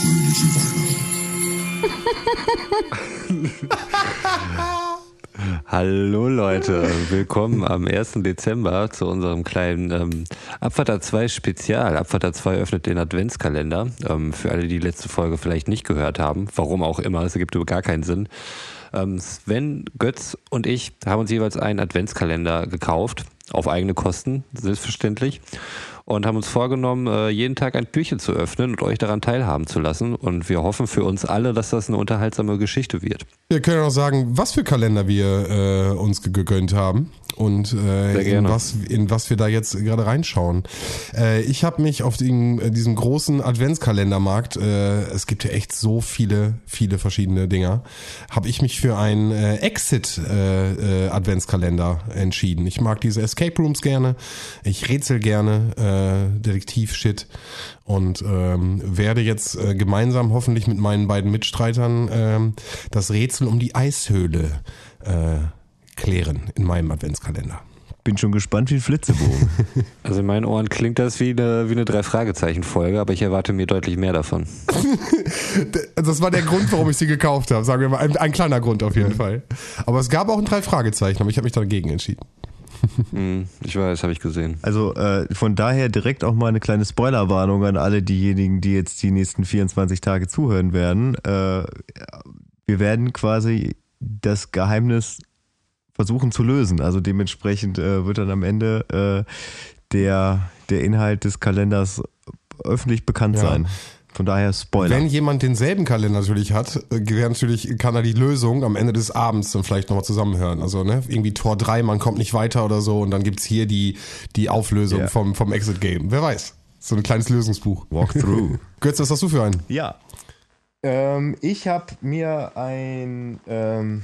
fröhliche Weihnachten. Hallo Leute, willkommen am 1. Dezember zu unserem kleinen ähm, Abfahrter 2 Spezial. Abfahrter 2 öffnet den Adventskalender. Ähm, für alle, die die letzte Folge vielleicht nicht gehört haben, warum auch immer, es ergibt gar keinen Sinn. Ähm, Sven, Götz und ich haben uns jeweils einen Adventskalender gekauft, auf eigene Kosten, selbstverständlich und haben uns vorgenommen, äh, jeden Tag ein Türchen zu öffnen und euch daran teilhaben zu lassen. Und wir hoffen für uns alle, dass das eine unterhaltsame Geschichte wird. Wir können auch sagen, was für Kalender wir äh, uns gegönnt haben und äh, in, was, in was wir da jetzt gerade reinschauen. Äh, ich habe mich auf den, äh, diesem großen Adventskalendermarkt, äh, es gibt ja echt so viele, viele verschiedene Dinger, habe ich mich für einen äh, Exit äh, äh, Adventskalender entschieden. Ich mag diese Escape Rooms gerne, ich rätsel gerne, äh, Detektiv-Shit und ähm, werde jetzt äh, gemeinsam hoffentlich mit meinen beiden Mitstreitern äh, das Rätsel um die Eishöhle äh, klären in meinem Adventskalender. Bin schon gespannt wie ein Flitzebogen. Also in meinen Ohren klingt das wie eine, wie eine Drei-Fragezeichen-Folge, aber ich erwarte mir deutlich mehr davon. das war der Grund, warum ich sie gekauft habe, sagen wir mal. Ein, ein kleiner Grund auf jeden Fall. Aber es gab auch ein Drei-Fragezeichen, aber ich habe mich dagegen entschieden. Hm, ich weiß, habe ich gesehen. Also äh, von daher direkt auch mal eine kleine Spoilerwarnung an alle diejenigen, die jetzt die nächsten 24 Tage zuhören werden. Äh, wir werden quasi das Geheimnis versuchen zu lösen. Also dementsprechend äh, wird dann am Ende äh, der, der Inhalt des Kalenders öffentlich bekannt ja. sein. Von daher Spoiler. Wenn jemand denselben Kalender natürlich hat, äh, natürlich kann er die Lösung am Ende des Abends dann vielleicht nochmal zusammenhören. Also ne, irgendwie Tor 3, man kommt nicht weiter oder so und dann gibt es hier die, die Auflösung yeah. vom, vom Exit Game. Wer weiß. So ein kleines Lösungsbuch. Walkthrough. Götz, was hast du für einen? Ja. Ähm, ich habe mir ein ähm,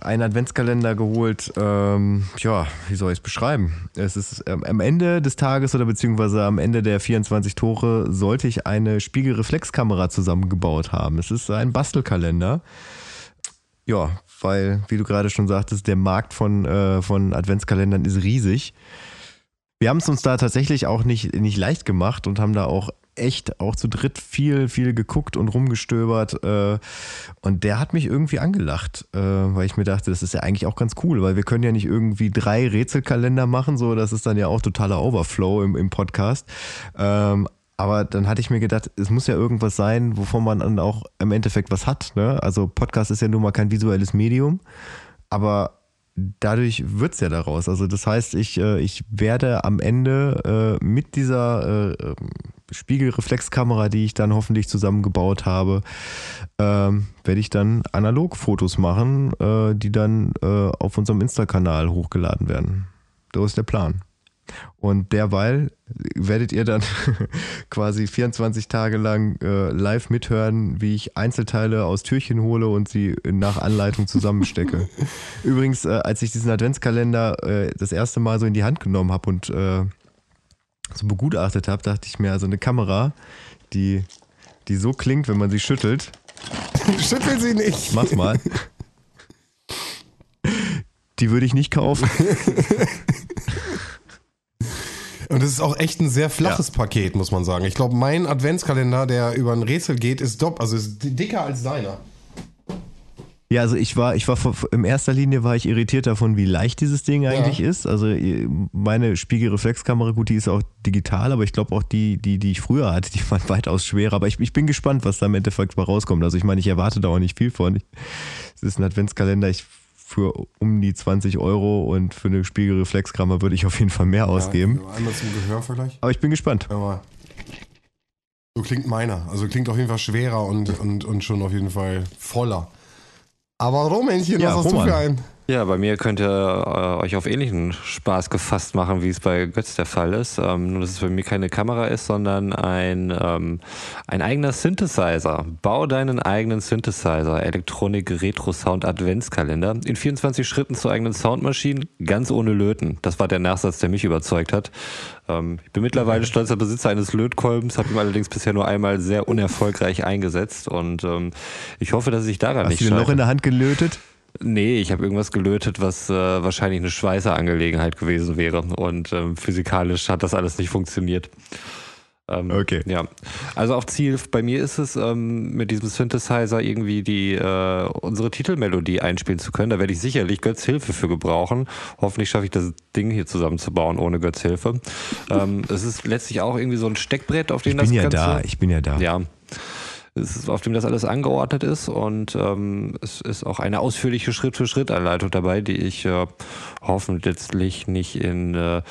einen Adventskalender geholt. Ähm, ja, wie soll ich es beschreiben? Es ist ähm, am Ende des Tages oder beziehungsweise am Ende der 24 Tore sollte ich eine Spiegelreflexkamera zusammengebaut haben. Es ist ein Bastelkalender. Ja, weil, wie du gerade schon sagtest, der Markt von, äh, von Adventskalendern ist riesig. Wir haben es uns da tatsächlich auch nicht, nicht leicht gemacht und haben da auch echt auch zu dritt viel, viel geguckt und rumgestöbert. Äh, und der hat mich irgendwie angelacht, äh, weil ich mir dachte, das ist ja eigentlich auch ganz cool, weil wir können ja nicht irgendwie drei Rätselkalender machen, so das ist dann ja auch totaler Overflow im, im Podcast. Ähm, aber dann hatte ich mir gedacht, es muss ja irgendwas sein, wovon man dann auch im Endeffekt was hat. Ne? Also Podcast ist ja nun mal kein visuelles Medium, aber dadurch wird es ja daraus. Also das heißt, ich, äh, ich werde am Ende äh, mit dieser äh, ähm, Spiegelreflexkamera, die ich dann hoffentlich zusammengebaut habe, ähm, werde ich dann analog Fotos machen, äh, die dann äh, auf unserem Insta-Kanal hochgeladen werden. So ist der Plan. Und derweil werdet ihr dann quasi 24 Tage lang äh, live mithören, wie ich Einzelteile aus Türchen hole und sie nach Anleitung zusammenstecke. Übrigens, äh, als ich diesen Adventskalender äh, das erste Mal so in die Hand genommen habe und äh, so begutachtet habe, dachte ich mir, also eine Kamera, die, die so klingt, wenn man sie schüttelt. Schüttel sie nicht. Mach's mal. Die würde ich nicht kaufen. Und es ist auch echt ein sehr flaches ja. Paket, muss man sagen. Ich glaube, mein Adventskalender, der über ein Rätsel geht, ist dopp, also ist dicker als deiner. Ja, also ich war, ich war in erster Linie war ich irritiert davon, wie leicht dieses Ding eigentlich ja. ist. Also meine Spiegelreflexkamera, gut, die ist auch digital, aber ich glaube auch die, die, die ich früher hatte, die waren weitaus schwerer. Aber ich, ich bin gespannt, was da im Endeffekt mal rauskommt. Also ich meine, ich erwarte da auch nicht viel von. Es ist ein Adventskalender. Ich für um die 20 Euro und für eine Spiegelreflexkamera würde ich auf jeden Fall mehr ausgeben. Ja, einmal zum Gehörvergleich. Aber ich bin gespannt. Ja, so klingt meiner. Also klingt auf jeden Fall schwerer und, und, und schon auf jeden Fall voller. Aber Romännchen, ja, was hast Roman. du für einen? Ja, bei mir könnt ihr äh, euch auf ähnlichen Spaß gefasst machen, wie es bei Götz der Fall ist. Ähm, nur, dass es für mich keine Kamera ist, sondern ein, ähm, ein eigener Synthesizer. Bau deinen eigenen Synthesizer. Elektronik Retro Sound Adventskalender. In 24 Schritten zu eigenen Soundmaschinen, ganz ohne Löten. Das war der Nachsatz, der mich überzeugt hat. Ähm, ich bin mittlerweile stolzer Besitzer eines Lötkolbens, habe ihn allerdings bisher nur einmal sehr unerfolgreich eingesetzt und ähm, ich hoffe, dass ich daran Hast nicht Hast du den noch in der Hand gelötet? Nee, ich habe irgendwas gelötet, was äh, wahrscheinlich eine Schweißerangelegenheit gewesen wäre. Und ähm, physikalisch hat das alles nicht funktioniert. Ähm, okay. Ja. Also auch Ziel bei mir ist es, ähm, mit diesem Synthesizer irgendwie die äh, unsere Titelmelodie einspielen zu können. Da werde ich sicherlich Götz Hilfe für gebrauchen. Hoffentlich schaffe ich das Ding hier zusammenzubauen ohne Götz Hilfe. ähm, es ist letztlich auch irgendwie so ein Steckbrett, auf dem ich das bin ja da. Ich bin ja da. Ja. Es ist, auf dem das alles angeordnet ist und ähm, es ist auch eine ausführliche Schritt-für-Schritt-Anleitung dabei, die ich äh, hoffentlich nicht in äh,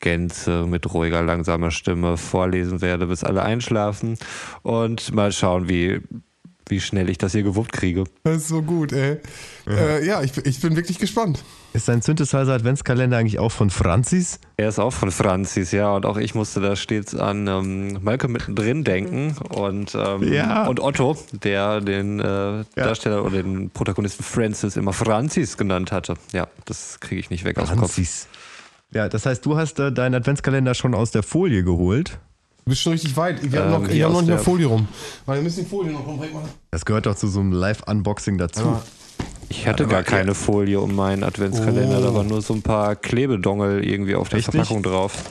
Gänze mit ruhiger, langsamer Stimme vorlesen werde, bis alle einschlafen und mal schauen, wie, wie schnell ich das hier gewuppt kriege. Das ist so gut, ey. Ja, äh, ja ich, ich bin wirklich gespannt. Ist dein Synthesizer Adventskalender eigentlich auch von Franzis? Er ist auch von Franzis, ja. Und auch ich musste da stets an ähm, Malcolm mittendrin denken und, ähm, ja. und Otto, der den äh, ja. Darsteller oder den Protagonisten Francis immer Franzis genannt hatte. Ja, das kriege ich nicht weg Franzis. aus dem Kopf. Franzis. Ja, das heißt, du hast äh, deinen Adventskalender schon aus der Folie geholt. Du bist schon richtig weit. Wir haben ähm, noch, ich habe noch nicht mehr Folie rum. Weil wir müssen die Folie noch rumbringen. Das gehört doch zu so einem Live-Unboxing dazu. Ja. Ich hatte ja, gar keine Folie um meinen Adventskalender, oh. da waren nur so ein paar Klebedongel irgendwie auf der Richtig? Verpackung drauf.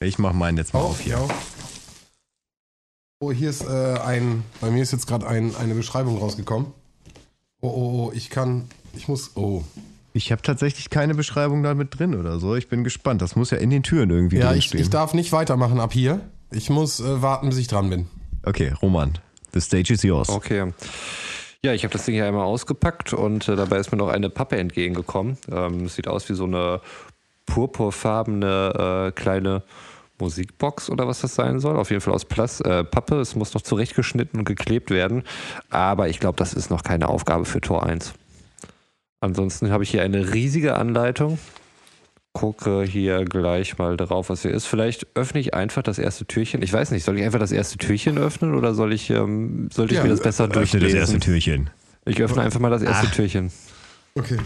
Ich mach meinen jetzt mal oh, auf hier. Ja. Oh, hier ist äh, ein, bei mir ist jetzt gerade ein, eine Beschreibung rausgekommen. Oh, oh, oh, ich kann, ich muss, oh, ich habe tatsächlich keine Beschreibung da mit drin oder so. Ich bin gespannt. Das muss ja in den Türen irgendwie ja, ich, ich, darf nicht weitermachen ab hier. Ich muss äh, warten, bis ich dran bin. Okay, Roman, the stage is yours. Okay. Ja, ich habe das Ding hier einmal ausgepackt und äh, dabei ist mir noch eine Pappe entgegengekommen. Ähm, sieht aus wie so eine purpurfarbene äh, kleine Musikbox oder was das sein soll. Auf jeden Fall aus Plas äh, Pappe. Es muss noch zurechtgeschnitten und geklebt werden. Aber ich glaube, das ist noch keine Aufgabe für Tor 1. Ansonsten habe ich hier eine riesige Anleitung. Gucke hier gleich mal drauf, was hier ist. Vielleicht öffne ich einfach das erste Türchen. Ich weiß nicht, soll ich einfach das erste Türchen öffnen oder soll ich, ähm, sollte ich ja, mir das besser durchlesen? Öffne das erste Türchen. Ich öffne einfach mal das erste Ach. Türchen. Okay.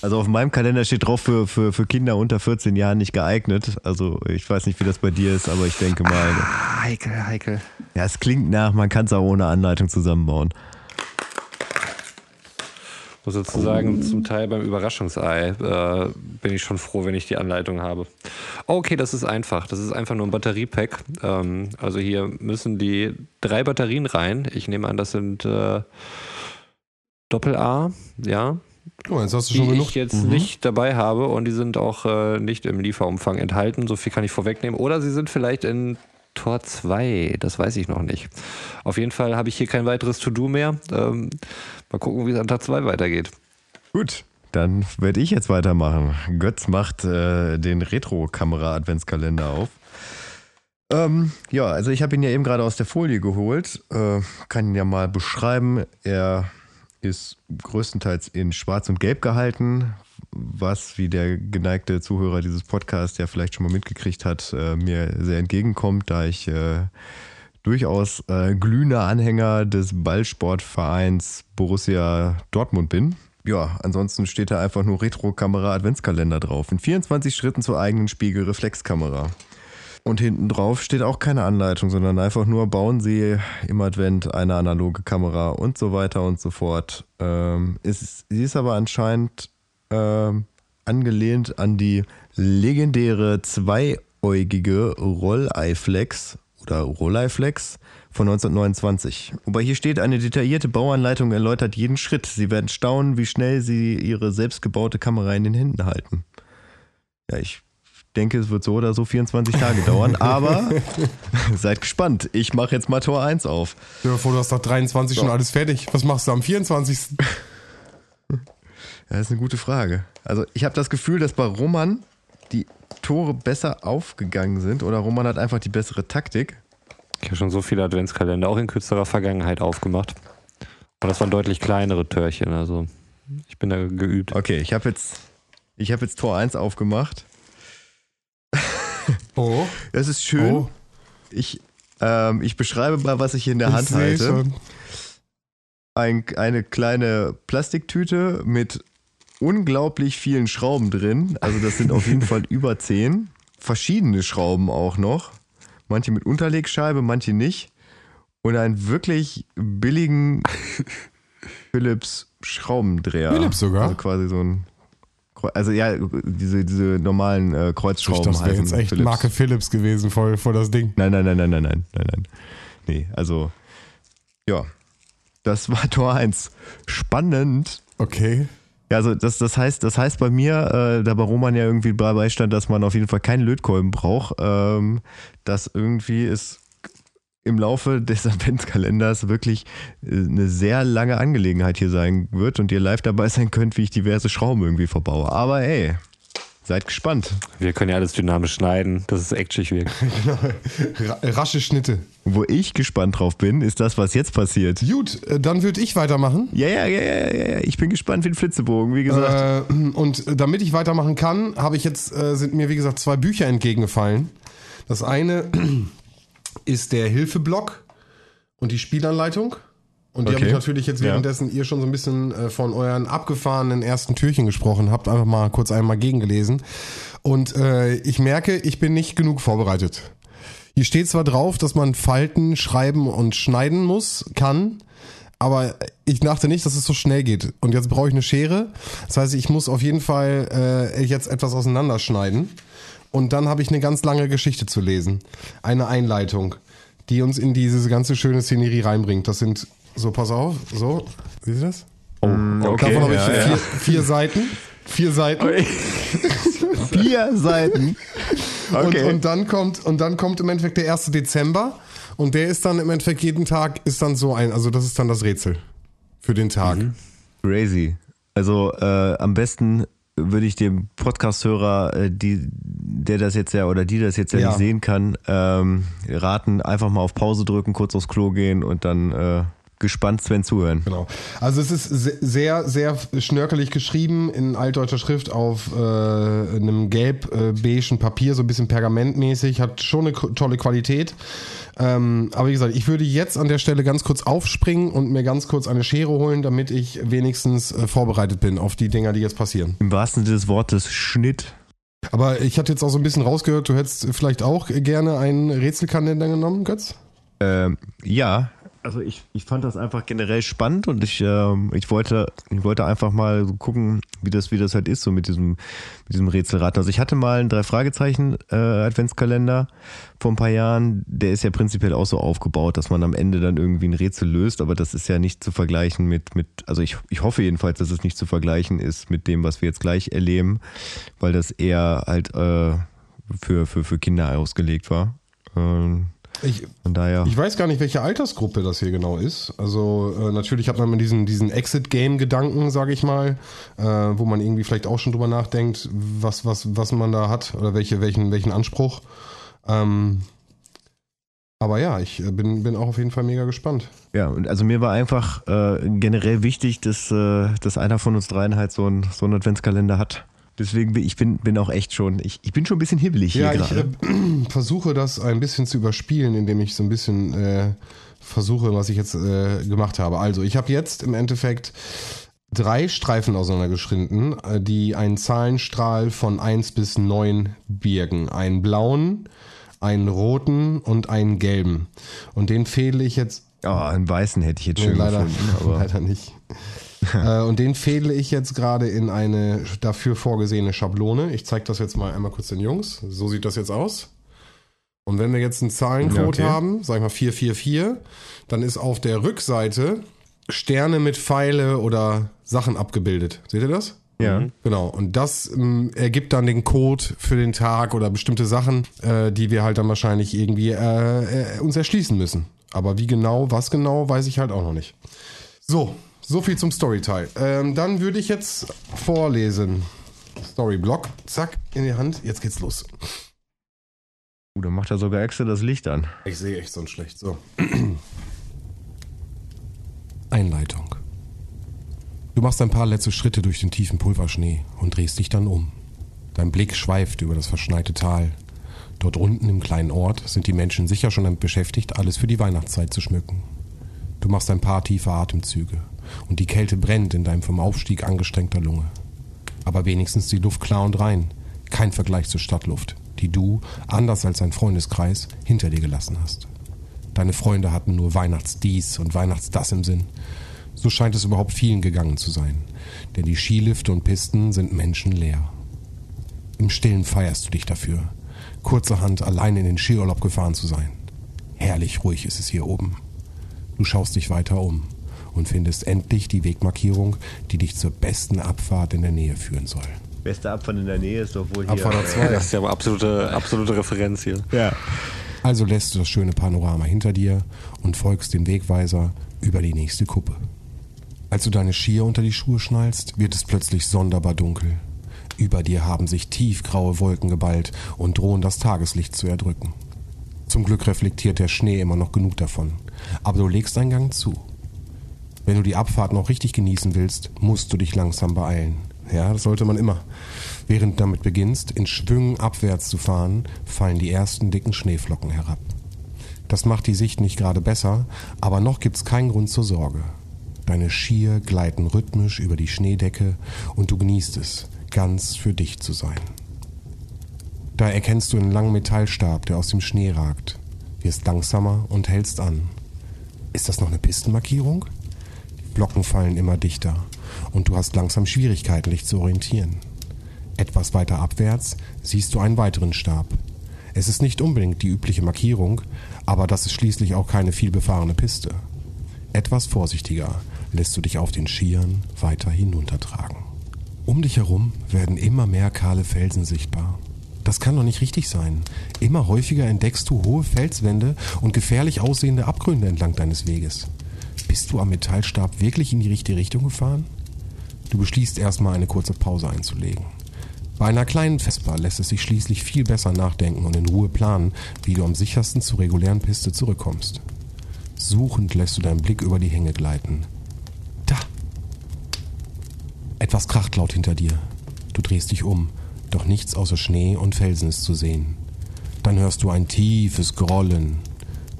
Also auf meinem Kalender steht drauf für, für, für Kinder unter 14 Jahren nicht geeignet. Also ich weiß nicht, wie das bei dir ist, aber ich denke mal. Ah, heikel, heikel. Ja, es klingt nach, man kann es auch ohne Anleitung zusammenbauen sozusagen zum Teil beim Überraschungsei äh, bin ich schon froh, wenn ich die Anleitung habe. Okay, das ist einfach. Das ist einfach nur ein Batteriepack. Ähm, also hier müssen die drei Batterien rein. Ich nehme an, das sind äh, Doppel-A, ja. Oh, jetzt hast du schon die genug. ich jetzt mhm. nicht dabei habe und die sind auch äh, nicht im Lieferumfang enthalten. So viel kann ich vorwegnehmen. Oder sie sind vielleicht in Tor 2, das weiß ich noch nicht. Auf jeden Fall habe ich hier kein weiteres To-Do mehr. Ähm, mal gucken, wie es an Tag 2 weitergeht. Gut, dann werde ich jetzt weitermachen. Götz macht äh, den Retro-Kamera-Adventskalender auf. Ähm, ja, also ich habe ihn ja eben gerade aus der Folie geholt. Äh, kann ihn ja mal beschreiben. Er ist größtenteils in Schwarz und Gelb gehalten, was, wie der geneigte Zuhörer dieses Podcasts ja vielleicht schon mal mitgekriegt hat, äh, mir sehr entgegenkommt, da ich äh, durchaus äh, glühender Anhänger des Ballsportvereins Borussia Dortmund bin. Ja, ansonsten steht da einfach nur Retro-Kamera Adventskalender drauf. In 24 Schritten zur eigenen Spiegelreflexkamera. Und hinten drauf steht auch keine Anleitung, sondern einfach nur bauen Sie im Advent eine analoge Kamera und so weiter und so fort. Ähm, ist, sie ist aber anscheinend äh, angelehnt an die legendäre zweieugige Rolleiflex oder Rolleiflex von 1929. Wobei hier steht, eine detaillierte Bauanleitung erläutert jeden Schritt. Sie werden staunen, wie schnell Sie Ihre selbstgebaute Kamera in den Händen halten. Ja, ich denke, es wird so oder so 24 Tage dauern, aber seid gespannt. Ich mache jetzt mal Tor 1 auf. Ja, bevor du hast doch 23 so. schon alles fertig. Was machst du am 24.? Das ist eine gute Frage. Also ich habe das Gefühl, dass bei Roman die Tore besser aufgegangen sind oder Roman hat einfach die bessere Taktik. Ich habe schon so viele Adventskalender auch in kürzerer Vergangenheit aufgemacht. Und das waren deutlich kleinere Törchen. Also ich bin da geübt. Okay, ich habe jetzt, hab jetzt Tor 1 aufgemacht. Oh. Das ist schön. Oh. Ich, ähm, ich beschreibe mal, was ich in der ich Hand halte. Schon. Ein, eine kleine Plastiktüte mit unglaublich vielen Schrauben drin. Also das sind auf jeden Fall über zehn. Verschiedene Schrauben auch noch. Manche mit Unterlegscheibe, manche nicht. Und einen wirklich billigen Philips Schraubendreher. Philips sogar? Also quasi so ein also ja, diese, diese normalen äh, Kreuzschrauben. Das wäre jetzt echt Philips. Marke Philips gewesen, voll, voll das Ding. Nein, nein, nein, nein, nein, nein, nein, nein. Nee, also, ja. Das war Tor 1. Spannend. Okay. Ja, also das, das heißt, das heißt bei mir, äh, da bei Roman ja irgendwie dabei stand, dass man auf jeden Fall keinen Lötkolben braucht, ähm, dass irgendwie ist im Laufe des Adventskalenders wirklich äh, eine sehr lange Angelegenheit hier sein wird und ihr live dabei sein könnt, wie ich diverse Schrauben irgendwie verbaue. Aber ey, seid gespannt. Wir können ja alles dynamisch schneiden, dass es actionig wirkt. genau. Rasche Schnitte. Wo ich gespannt drauf bin, ist das, was jetzt passiert. Gut, äh, dann würde ich weitermachen. Ja, ja, ja, ja, ja. Ich bin gespannt wie ein Flitzebogen, wie gesagt. Äh, und damit ich weitermachen kann, habe ich jetzt, äh, sind mir wie gesagt zwei Bücher entgegengefallen. Das eine ist der Hilfeblock und die Spielanleitung. Und die okay. habe ich natürlich jetzt währenddessen ja. ihr schon so ein bisschen äh, von euren abgefahrenen ersten Türchen gesprochen habt, einfach mal kurz einmal gegengelesen. Und äh, ich merke, ich bin nicht genug vorbereitet. Hier steht zwar drauf, dass man Falten schreiben und schneiden muss, kann, aber ich dachte nicht, dass es so schnell geht. Und jetzt brauche ich eine Schere. Das heißt, ich muss auf jeden Fall äh, jetzt etwas auseinanderschneiden. Und dann habe ich eine ganz lange Geschichte zu lesen. Eine Einleitung, die uns in diese ganze schöne Szenerie reinbringt. Das sind, so pass auf, so, siehst du das? Oh, okay. Davon habe ich ja, vier, ja. vier, Seiten. Vier Seiten. vier Seiten. Okay. Und, und, dann kommt, und dann kommt im Endeffekt der 1. Dezember. Und der ist dann im Endeffekt jeden Tag ist dann so ein, also das ist dann das Rätsel für den Tag. Mhm. Crazy. Also äh, am besten würde ich dem Podcast-Hörer, äh, die, der das jetzt ja oder die das jetzt ja, ja. nicht sehen kann, ähm, raten, einfach mal auf Pause drücken, kurz aufs Klo gehen und dann äh, gespannt Sven zuhören. Genau. Also es ist sehr, sehr schnörkelig geschrieben in altdeutscher Schrift auf äh, einem gelb-beigen Papier, so ein bisschen pergamentmäßig, hat schon eine tolle Qualität. Ähm, aber wie gesagt, ich würde jetzt an der Stelle ganz kurz aufspringen und mir ganz kurz eine Schere holen, damit ich wenigstens äh, vorbereitet bin auf die Dinger, die jetzt passieren. Im wahrsten Sinne des Wortes Schnitt. Aber ich hatte jetzt auch so ein bisschen rausgehört, du hättest vielleicht auch gerne einen Rätselkalender genommen, Götz? Ähm, ja, also ich, ich fand das einfach generell spannend und ich, äh, ich, wollte, ich wollte einfach mal gucken, wie das, wie das halt ist, so mit diesem, mit diesem Rätselrad. Also ich hatte mal einen Drei-Fragezeichen-Adventskalender äh, vor ein paar Jahren. Der ist ja prinzipiell auch so aufgebaut, dass man am Ende dann irgendwie ein Rätsel löst, aber das ist ja nicht zu vergleichen mit, mit also ich, ich hoffe jedenfalls, dass es nicht zu vergleichen ist mit dem, was wir jetzt gleich erleben, weil das eher halt äh, für, für, für Kinder ausgelegt war. Ähm, ich, Von daher. Ich weiß gar nicht, welche Altersgruppe das hier genau ist. Also äh, natürlich hat man diesen, diesen Exit-Game-Gedanken, sage ich mal, äh, wo man irgendwie vielleicht auch schon drüber nachdenkt, was, was, was man da hat oder welche, welchen, welchen Anspruch. Ähm, aber ja, ich äh, bin, bin auch auf jeden Fall mega gespannt. Ja, und also mir war einfach äh, generell wichtig, dass, äh, dass einer von uns dreien halt so einen so Adventskalender hat. Deswegen bin ich bin, bin auch echt schon, ich, ich bin schon ein bisschen hibbelig ja, hier gerade. Ich äh, versuche das ein bisschen zu überspielen, indem ich so ein bisschen äh, versuche, was ich jetzt äh, gemacht habe. Also, ich habe jetzt im Endeffekt drei Streifen auseinandergeschnitten, äh, die einen Zahlenstrahl von 1 bis 9 birgen. Einen blauen, einen roten und einen gelben. Und den fehle ich jetzt. Oh, einen weißen hätte ich jetzt nee, schon leider, gefunden, aber leider nicht. äh, und den fädle ich jetzt gerade in eine dafür vorgesehene Schablone. Ich zeige das jetzt mal einmal kurz den Jungs. So sieht das jetzt aus. Und wenn wir jetzt einen Zahlencode ja, okay. haben, sag ich mal 444, dann ist auf der Rückseite Sterne mit Pfeile oder Sachen abgebildet. Seht ihr das? Ja. Mhm. Genau. Und das ähm, ergibt dann den Code für den Tag oder bestimmte Sachen, äh, die wir halt dann wahrscheinlich irgendwie äh, äh, uns erschließen müssen. Aber wie genau, was genau, weiß ich halt auch noch nicht. So, so viel zum Storyteil. Ähm, dann würde ich jetzt vorlesen. Storyblock, zack, in die Hand. Jetzt geht's los. Uh, dann macht er sogar extra das Licht an. Ich sehe echt so schlecht. So. Einleitung. Du machst ein paar letzte Schritte durch den tiefen Pulverschnee und drehst dich dann um. Dein Blick schweift über das verschneite Tal. Dort unten im kleinen Ort sind die Menschen sicher schon damit beschäftigt, alles für die Weihnachtszeit zu schmücken. Du machst ein paar tiefe Atemzüge und die Kälte brennt in deinem vom Aufstieg angestrengter Lunge. Aber wenigstens die Luft klar und rein. Kein Vergleich zur Stadtluft, die du, anders als dein Freundeskreis, hinter dir gelassen hast. Deine Freunde hatten nur Weihnachtsdies und Weihnachtsdas im Sinn. So scheint es überhaupt vielen gegangen zu sein. Denn die Skilifte und Pisten sind menschenleer. Im Stillen feierst du dich dafür, kurzerhand allein in den Skiurlaub gefahren zu sein. Herrlich ruhig ist es hier oben. Du schaust dich weiter um und findest endlich die Wegmarkierung, die dich zur besten Abfahrt in der Nähe führen soll. Beste Abfahrt in der Nähe ist doch wohl hier. Abfahrt 2. Das ist ja aber absolute, absolute Referenz hier. Ja. Also lässt du das schöne Panorama hinter dir und folgst dem Wegweiser über die nächste Kuppe. Als du deine Skier unter die Schuhe schnallst, wird es plötzlich sonderbar dunkel. Über dir haben sich tiefgraue Wolken geballt und drohen das Tageslicht zu erdrücken. Zum Glück reflektiert der Schnee immer noch genug davon. Aber du legst einen Gang zu. Wenn du die Abfahrt noch richtig genießen willst, musst du dich langsam beeilen. Ja, das sollte man immer. Während du damit beginnst, in Schwüngen abwärts zu fahren, fallen die ersten dicken Schneeflocken herab. Das macht die Sicht nicht gerade besser, aber noch gibt's keinen Grund zur Sorge. Deine Skier gleiten rhythmisch über die Schneedecke und du genießt es, ganz für dich zu sein. Da erkennst du einen langen Metallstab, der aus dem Schnee ragt, wirst langsamer und hältst an. Ist das noch eine Pistenmarkierung? Blocken fallen immer dichter und du hast langsam Schwierigkeiten, dich zu orientieren. Etwas weiter abwärts siehst du einen weiteren Stab. Es ist nicht unbedingt die übliche Markierung, aber das ist schließlich auch keine vielbefahrene Piste. Etwas vorsichtiger lässt du dich auf den Skiern weiter hinuntertragen. Um dich herum werden immer mehr kahle Felsen sichtbar. Das kann doch nicht richtig sein. Immer häufiger entdeckst du hohe Felswände und gefährlich aussehende Abgründe entlang deines Weges. Bist du am Metallstab wirklich in die richtige Richtung gefahren? Du beschließt erstmal eine kurze Pause einzulegen. Bei einer kleinen Vespa lässt es sich schließlich viel besser nachdenken und in Ruhe planen, wie du am sichersten zur regulären Piste zurückkommst. Suchend lässt du deinen Blick über die Hänge gleiten. Da! Etwas kracht laut hinter dir. Du drehst dich um, doch nichts außer Schnee und Felsen ist zu sehen. Dann hörst du ein tiefes Grollen.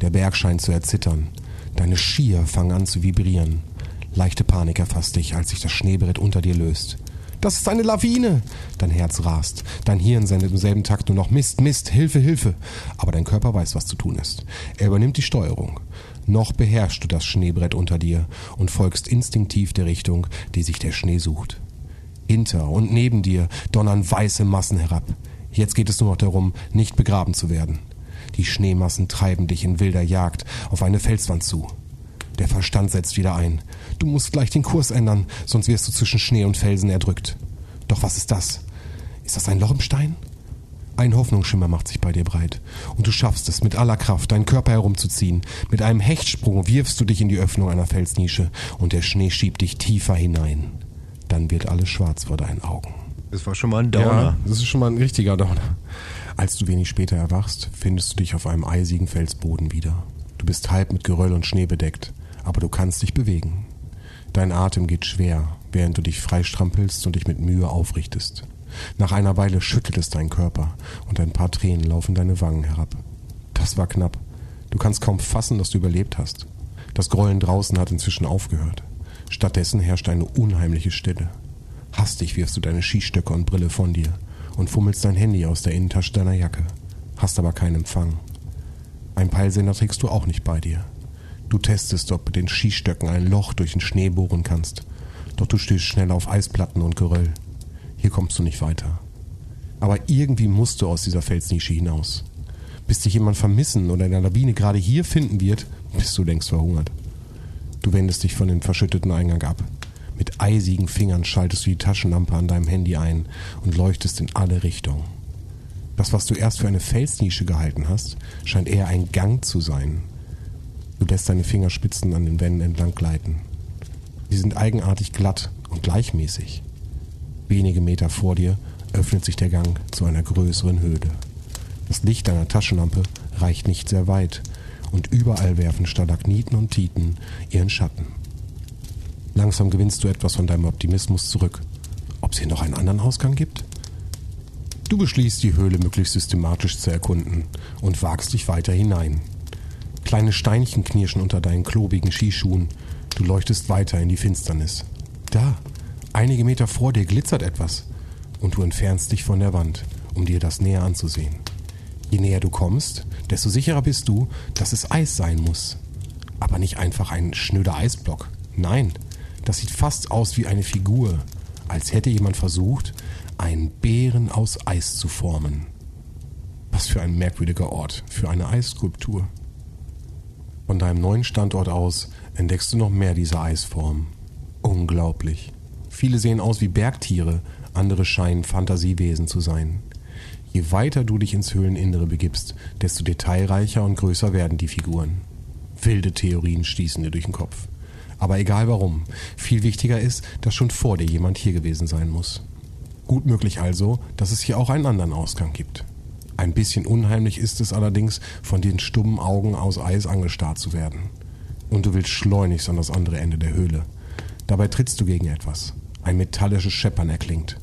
Der Berg scheint zu erzittern. Deine Skier fangen an zu vibrieren. Leichte Panik erfasst dich, als sich das Schneebrett unter dir löst. Das ist eine Lawine! Dein Herz rast. Dein Hirn sendet im selben Takt nur noch Mist, Mist, Hilfe, Hilfe. Aber dein Körper weiß, was zu tun ist. Er übernimmt die Steuerung. Noch beherrschst du das Schneebrett unter dir und folgst instinktiv der Richtung, die sich der Schnee sucht. Hinter und neben dir donnern weiße Massen herab. Jetzt geht es nur noch darum, nicht begraben zu werden. Die Schneemassen treiben dich in wilder Jagd auf eine Felswand zu. Der Verstand setzt wieder ein. Du musst gleich den Kurs ändern, sonst wirst du zwischen Schnee und Felsen erdrückt. Doch was ist das? Ist das ein Loch im Stein? Ein Hoffnungsschimmer macht sich bei dir breit. Und du schaffst es, mit aller Kraft deinen Körper herumzuziehen. Mit einem Hechtsprung wirfst du dich in die Öffnung einer Felsnische und der Schnee schiebt dich tiefer hinein. Dann wird alles schwarz vor deinen Augen. Das war schon mal ein Downer. Ja, das ist schon mal ein richtiger Downer. Als du wenig später erwachst, findest du dich auf einem eisigen Felsboden wieder. Du bist halb mit Geröll und Schnee bedeckt, aber du kannst dich bewegen. Dein Atem geht schwer, während du dich freistrampelst und dich mit Mühe aufrichtest. Nach einer Weile schüttelt es dein Körper und ein paar Tränen laufen deine Wangen herab. Das war knapp. Du kannst kaum fassen, dass du überlebt hast. Das Grollen draußen hat inzwischen aufgehört. Stattdessen herrscht eine unheimliche Stille. Hastig wirfst du deine Skistöcke und Brille von dir und fummelst dein Handy aus der Innentasche deiner Jacke, hast aber keinen Empfang. Ein Peilsender trägst du auch nicht bei dir. Du testest, ob mit den Skistöcken ein Loch durch den Schnee bohren kannst. Doch du stößt schnell auf Eisplatten und Geröll. Hier kommst du nicht weiter. Aber irgendwie musst du aus dieser Felsnische hinaus. Bis dich jemand vermissen oder in der Lawine gerade hier finden wird, bist du längst verhungert. Du wendest dich von dem verschütteten Eingang ab. Mit eisigen Fingern schaltest du die Taschenlampe an deinem Handy ein und leuchtest in alle Richtungen. Das, was du erst für eine Felsnische gehalten hast, scheint eher ein Gang zu sein, Du lässt deine Fingerspitzen an den Wänden entlang gleiten. Sie sind eigenartig glatt und gleichmäßig. Wenige Meter vor dir öffnet sich der Gang zu einer größeren Höhle. Das Licht deiner Taschenlampe reicht nicht sehr weit und überall werfen Stalagniten und Titen ihren Schatten. Langsam gewinnst du etwas von deinem Optimismus zurück. Ob es hier noch einen anderen Ausgang gibt? Du beschließt, die Höhle möglichst systematisch zu erkunden und wagst dich weiter hinein. Kleine Steinchen knirschen unter deinen klobigen Skischuhen. Du leuchtest weiter in die Finsternis. Da, einige Meter vor dir glitzert etwas. Und du entfernst dich von der Wand, um dir das näher anzusehen. Je näher du kommst, desto sicherer bist du, dass es Eis sein muss. Aber nicht einfach ein schnöder Eisblock. Nein, Das sieht fast aus wie eine Figur, als hätte jemand versucht, einen Bären aus Eis zu formen. Was für ein merkwürdiger Ort für eine Eisskulptur. Von deinem neuen Standort aus entdeckst du noch mehr dieser Eisformen. Unglaublich. Viele sehen aus wie Bergtiere, andere scheinen Fantasiewesen zu sein. Je weiter du dich ins Höhleninnere begibst, desto detailreicher und größer werden die Figuren. Wilde Theorien stießen dir durch den Kopf. Aber egal warum, viel wichtiger ist, dass schon vor dir jemand hier gewesen sein muss. Gut möglich also, dass es hier auch einen anderen Ausgang gibt. Ein bisschen unheimlich ist es allerdings, von den stummen Augen aus Eis angestarrt zu werden. Und du willst schleunigst an das andere Ende der Höhle. Dabei trittst du gegen etwas. Ein metallisches Scheppern erklingt.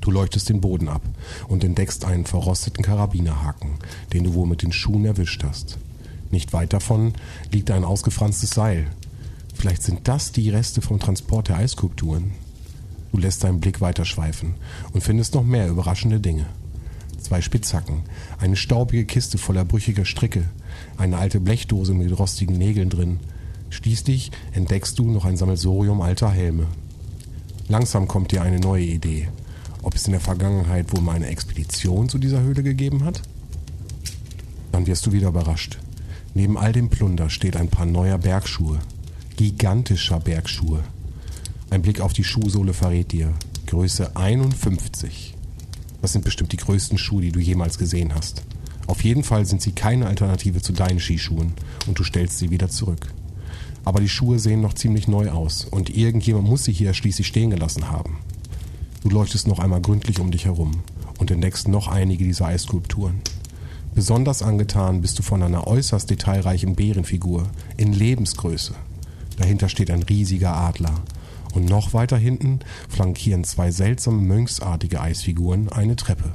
Du leuchtest den Boden ab und entdeckst einen verrosteten Karabinerhaken, den du wohl mit den Schuhen erwischt hast. Nicht weit davon liegt ein ausgefranstes Seil. Vielleicht sind das die Reste vom Transport der Eiskulpturen. Du lässt deinen Blick weiterschweifen und findest noch mehr überraschende Dinge. Zwei Spitzhacken, eine staubige Kiste voller brüchiger Stricke, eine alte Blechdose mit rostigen Nägeln drin. Schließlich entdeckst du noch ein Sammelsorium alter Helme. Langsam kommt dir eine neue Idee. Ob es in der Vergangenheit wohl mal eine Expedition zu dieser Höhle gegeben hat? Dann wirst du wieder überrascht. Neben all dem Plunder steht ein paar neuer Bergschuhe. Gigantischer Bergschuhe. Ein Blick auf die Schuhsohle verrät dir. Größe 51. Das sind bestimmt die größten Schuhe, die du jemals gesehen hast. Auf jeden Fall sind sie keine Alternative zu deinen Skischuhen und du stellst sie wieder zurück. Aber die Schuhe sehen noch ziemlich neu aus und irgendjemand muss sie hier schließlich stehen gelassen haben. Du leuchtest noch einmal gründlich um dich herum und entdeckst noch einige dieser Eisskulpturen. Besonders angetan bist du von einer äußerst detailreichen Bärenfigur in Lebensgröße. Dahinter steht ein riesiger Adler. Und noch weiter hinten flankieren zwei seltsame mönchsartige Eisfiguren eine Treppe.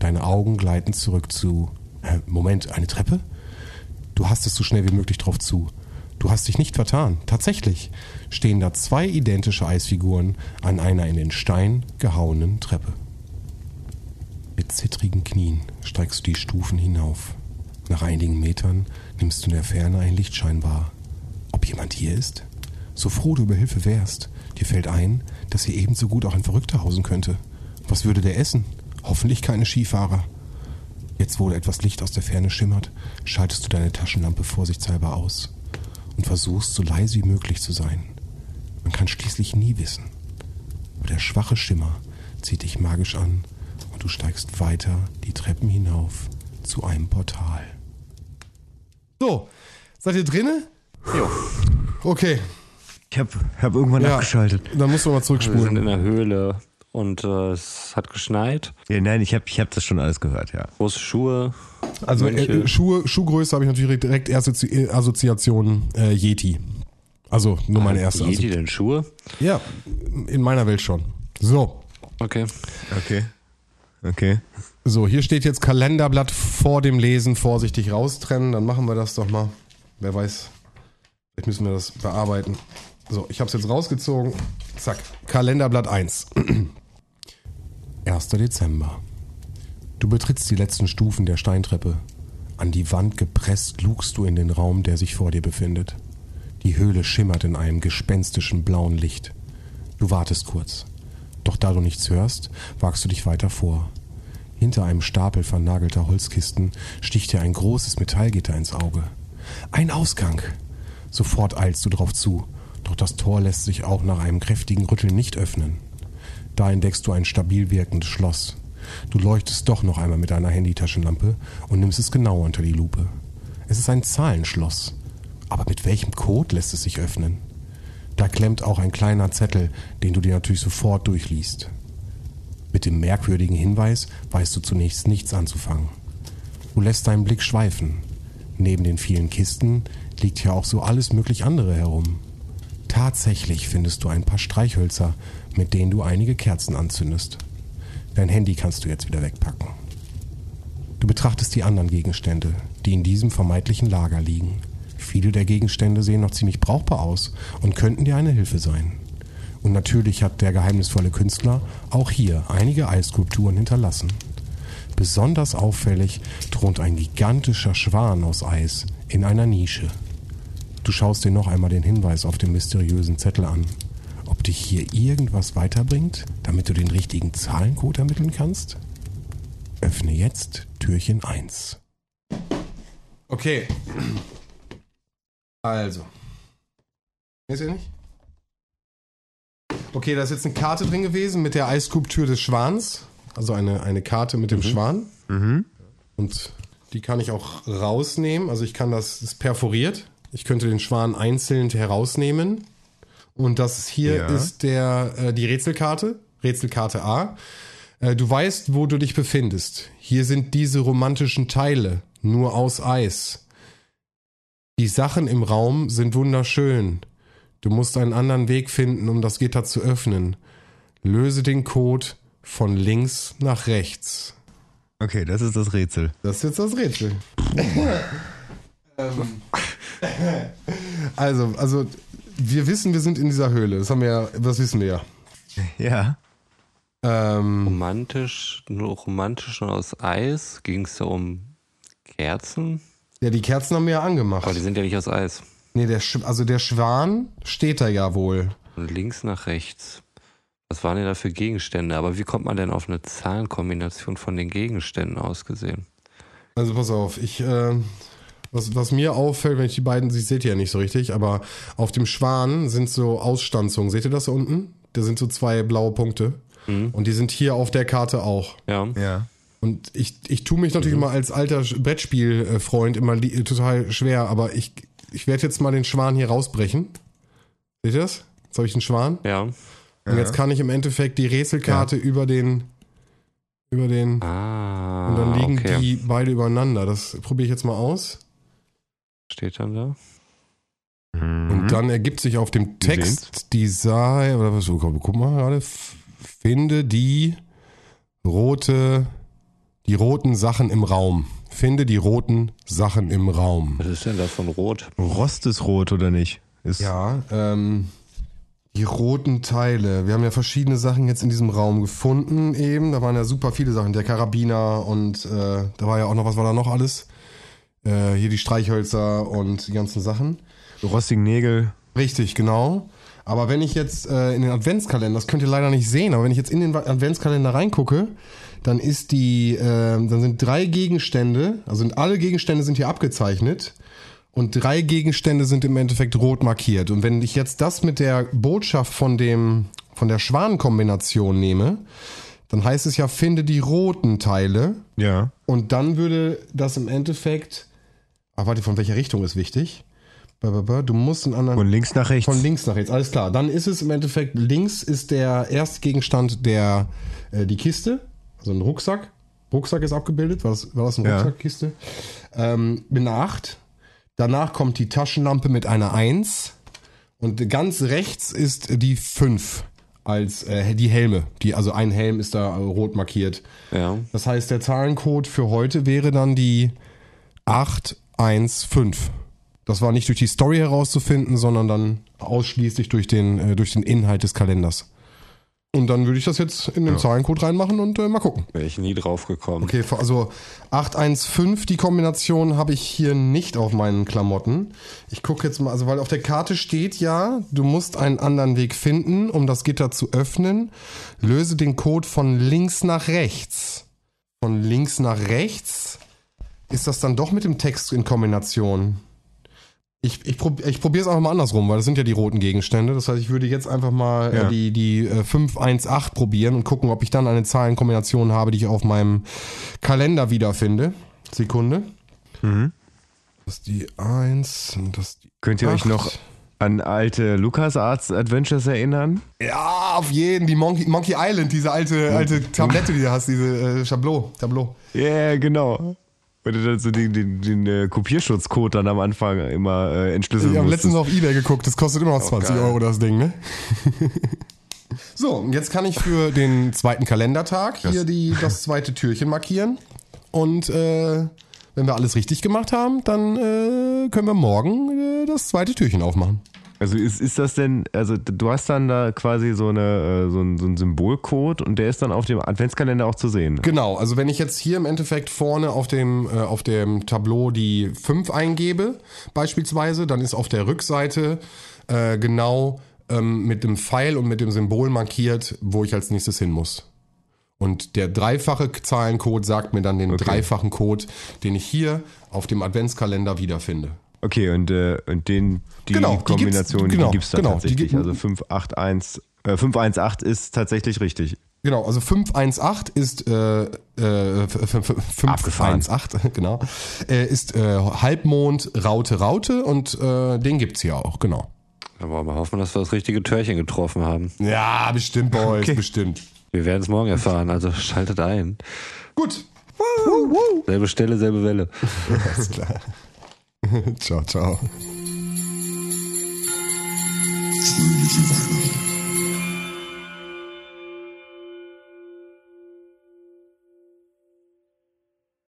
Deine Augen gleiten zurück zu. Äh, Moment, eine Treppe? Du hast es so schnell wie möglich drauf zu. Du hast dich nicht vertan. Tatsächlich stehen da zwei identische Eisfiguren an einer in den Stein gehauenen Treppe. Mit zittrigen Knien steigst du die Stufen hinauf. Nach einigen Metern nimmst du in der Ferne ein Lichtschein wahr. Jemand hier ist? So froh du über Hilfe wärst, dir fällt ein, dass hier ebenso gut auch ein Verrückter hausen könnte. Was würde der essen? Hoffentlich keine Skifahrer. Jetzt, wo etwas Licht aus der Ferne schimmert, schaltest du deine Taschenlampe vorsichtshalber aus und versuchst so leise wie möglich zu sein. Man kann schließlich nie wissen. Aber der schwache Schimmer zieht dich magisch an und du steigst weiter die Treppen hinauf zu einem Portal. So, seid ihr drinne? Jo. Okay. Ich habe hab irgendwann ja, abgeschaltet. Dann musst du mal zurückspulen. Wir sind in der Höhle und äh, es hat geschneit. Ja, nein, ich habe ich hab das schon alles gehört, ja. Große Schuhe. Also äh, Schuhe, Schuhgröße habe ich natürlich direkt erste Assoziation äh, Yeti. Also nur meine ah, erste. Yeti Assozi denn Schuhe? Ja, in meiner Welt schon. So. Okay. Okay. Okay. So, hier steht jetzt Kalenderblatt vor dem Lesen vorsichtig raustrennen. Dann machen wir das doch mal. Wer weiß, vielleicht müssen wir das bearbeiten. So, ich habe es jetzt rausgezogen. Zack. Kalenderblatt 1. 1. Dezember. Du betrittst die letzten Stufen der Steintreppe. An die Wand gepresst lugst du in den Raum, der sich vor dir befindet. Die Höhle schimmert in einem gespenstischen blauen Licht. Du wartest kurz. Doch da du nichts hörst, wagst du dich weiter vor. Hinter einem Stapel vernagelter Holzkisten sticht dir ein großes Metallgitter ins Auge. Ein Ausgang! Sofort eilst du drauf zu, doch das Tor lässt sich auch nach einem kräftigen Rütteln nicht öffnen. Da entdeckst du ein stabil wirkendes Schloss. Du leuchtest doch noch einmal mit deiner Handytaschenlampe und nimmst es genau unter die Lupe. Es ist ein Zahlenschloss. Aber mit welchem Code lässt es sich öffnen? Da klemmt auch ein kleiner Zettel, den du dir natürlich sofort durchliest. Mit dem merkwürdigen Hinweis weißt du zunächst nichts anzufangen. Du lässt deinen Blick schweifen. Neben den vielen Kisten liegt hier auch so alles möglich andere herum. Tatsächlich findest du ein paar Streichhölzer, mit denen du einige Kerzen anzündest. Dein Handy kannst du jetzt wieder wegpacken. Du betrachtest die anderen Gegenstände, die in diesem vermeintlichen Lager liegen. Viele der Gegenstände sehen noch ziemlich brauchbar aus und könnten dir eine Hilfe sein. Und natürlich hat der geheimnisvolle Künstler auch hier einige Eisskulpturen hinterlassen. Besonders auffällig thront ein gigantischer Schwan aus Eis in einer Nische. Du schaust dir noch einmal den Hinweis auf dem mysteriösen Zettel an. ob dich hier irgendwas weiterbringt, damit du den richtigen Zahlencode ermitteln kannst? Öffne jetzt Türchen 1. Okay. Also. Ist ja nicht? Okay, da ist jetzt eine Karte drin gewesen mit der Eiskulptur des Schwans. Also eine, eine Karte mit dem mhm. Schwan. Mhm. Und die kann ich auch rausnehmen. Also ich kann das, das perforiert. Ich könnte den Schwan einzeln herausnehmen. Und das hier ja. ist der, äh, die Rätselkarte, Rätselkarte A. Äh, du weißt, wo du dich befindest. Hier sind diese romantischen Teile, nur aus Eis. Die Sachen im Raum sind wunderschön. Du musst einen anderen Weg finden, um das Gitter zu öffnen. Löse den Code von links nach rechts. Okay, das ist das Rätsel. Das ist jetzt das Rätsel. ähm, also, also, wir wissen, wir sind in dieser Höhle. Das haben wir ja, das wissen wir ja. Ja. Ähm, romantisch, nur romantisch und aus Eis. Ging es da um Kerzen? Ja, die Kerzen haben wir ja angemacht. Aber die sind ja nicht aus Eis. Nee, der, also der Schwan steht da ja wohl. Und links nach rechts. Was waren denn da für Gegenstände? Aber wie kommt man denn auf eine Zahlenkombination von den Gegenständen ausgesehen? Also pass auf, ich, äh, was, was mir auffällt, wenn ich die beiden, sie seht ihr ja nicht so richtig, aber auf dem Schwan sind so Ausstanzungen. Seht ihr das da unten? Da sind so zwei blaue Punkte. Mhm. Und die sind hier auf der Karte auch. Ja. Ja. Und ich, ich tue mich natürlich mhm. immer als alter Brettspielfreund immer total schwer, aber ich, ich werde jetzt mal den Schwan hier rausbrechen. Seht ihr das? Jetzt habe ich einen Schwan. Ja. Und jetzt kann ich im Endeffekt die Rätselkarte ja. über den über den ah, und dann liegen okay. die beide übereinander. Das probiere ich jetzt mal aus. Steht dann da. Und mhm. dann ergibt sich auf dem Text Design oder was? Guck mal gerade. Finde die rote, die roten Sachen im Raum. Finde die roten Sachen im Raum. Was ist denn das von Rot? Rost ist rot oder nicht? Ist ja, ähm, die roten Teile. Wir haben ja verschiedene Sachen jetzt in diesem Raum gefunden eben. Da waren ja super viele Sachen. Der Karabiner und äh, da war ja auch noch, was war da noch alles? Äh, hier die Streichhölzer und die ganzen Sachen. rostigen Nägel. Richtig, genau. Aber wenn ich jetzt äh, in den Adventskalender, das könnt ihr leider nicht sehen, aber wenn ich jetzt in den Adventskalender reingucke, dann ist die, äh, dann sind drei Gegenstände, also sind alle Gegenstände sind hier abgezeichnet und drei Gegenstände sind im Endeffekt rot markiert. Und wenn ich jetzt das mit der Botschaft von dem, von der Schwanenkombination nehme, dann heißt es ja, finde die roten Teile. Ja. Und dann würde das im Endeffekt, ach warte, von welcher Richtung ist wichtig? Du musst einen anderen. Von links nach rechts. Von links nach rechts, alles klar. Dann ist es im Endeffekt, links ist der erste Gegenstand der, äh, die Kiste, also ein Rucksack. Rucksack ist abgebildet, war das, war das eine Rucksackkiste? Ja. Ähm, mit einer 8. Danach kommt die Taschenlampe mit einer 1. Und ganz rechts ist die 5 als äh, die Helme. Die, also ein Helm ist da rot markiert. Ja. Das heißt, der Zahlencode für heute wäre dann die 815. Das war nicht durch die Story herauszufinden, sondern dann ausschließlich durch den, äh, durch den Inhalt des Kalenders. Und dann würde ich das jetzt in den ja. Zahlencode reinmachen und äh, mal gucken. Wäre ich nie drauf gekommen. Okay, also 815, die Kombination habe ich hier nicht auf meinen Klamotten. Ich gucke jetzt mal, also weil auf der Karte steht ja, du musst einen anderen Weg finden, um das Gitter zu öffnen. Löse den Code von links nach rechts. Von links nach rechts ist das dann doch mit dem Text in Kombination. Ich, ich, prob, ich probiere es einfach mal andersrum, weil das sind ja die roten Gegenstände. Das heißt, ich würde jetzt einfach mal äh, ja. äh, die, die äh, 518 probieren und gucken, ob ich dann eine Zahlenkombination habe, die ich auf meinem Kalender wiederfinde. Sekunde. Mhm. Das ist die 1 und das die Könnt ihr 8. euch noch an alte LucasArts Adventures erinnern? Ja, auf jeden. Die Monkey, Monkey Island, diese alte, alte Tablette, die du hast, diese äh, Tableau. Tableau. Ja, yeah, genau. Wenn du dann so den, den, den, äh, Kopierschutzcode dann am Anfang immer äh, entschlüsseln Ich habe letztens auf Ebay geguckt, das kostet immer noch 20 geil. Euro das Ding, ne? so, jetzt kann ich für den zweiten Kalendertag hier die, das zweite Türchen markieren. Und äh, wenn wir alles richtig gemacht haben, dann äh, können wir morgen äh, das zweite Türchen aufmachen. Also ist, ist das denn, also du hast dann da quasi so, eine, äh, so, ein, so einen Symbolcode und der ist dann auf dem Adventskalender auch zu sehen. Genau, also wenn ich jetzt hier im Endeffekt vorne auf dem, äh, auf dem Tableau die 5 eingebe, beispielsweise, dann ist auf der Rückseite äh, genau ähm, mit dem Pfeil und mit dem Symbol markiert, wo ich als nächstes hin muss. Und der dreifache Zahlencode sagt mir dann den okay. dreifachen Code, den ich hier auf dem Adventskalender wiederfinde. Okay, und, äh, und den, die genau, Kombination, die gibt es genau, da genau, tatsächlich. also 581, äh, 518 ist tatsächlich richtig. Genau, also 518 ist äh, äh, 518, genau. Äh, ist äh, Halbmond Raute Raute und äh, den gibt's hier auch, genau. Da wollen wir hoffen, dass wir das richtige Türchen getroffen haben. Ja, bestimmt, Boys, okay. bestimmt. Wir werden es morgen erfahren, also schaltet ein. Gut. Selbe Stelle, selbe Welle. Alles klar. ciao, ciao. Fröhliche Weihnachten.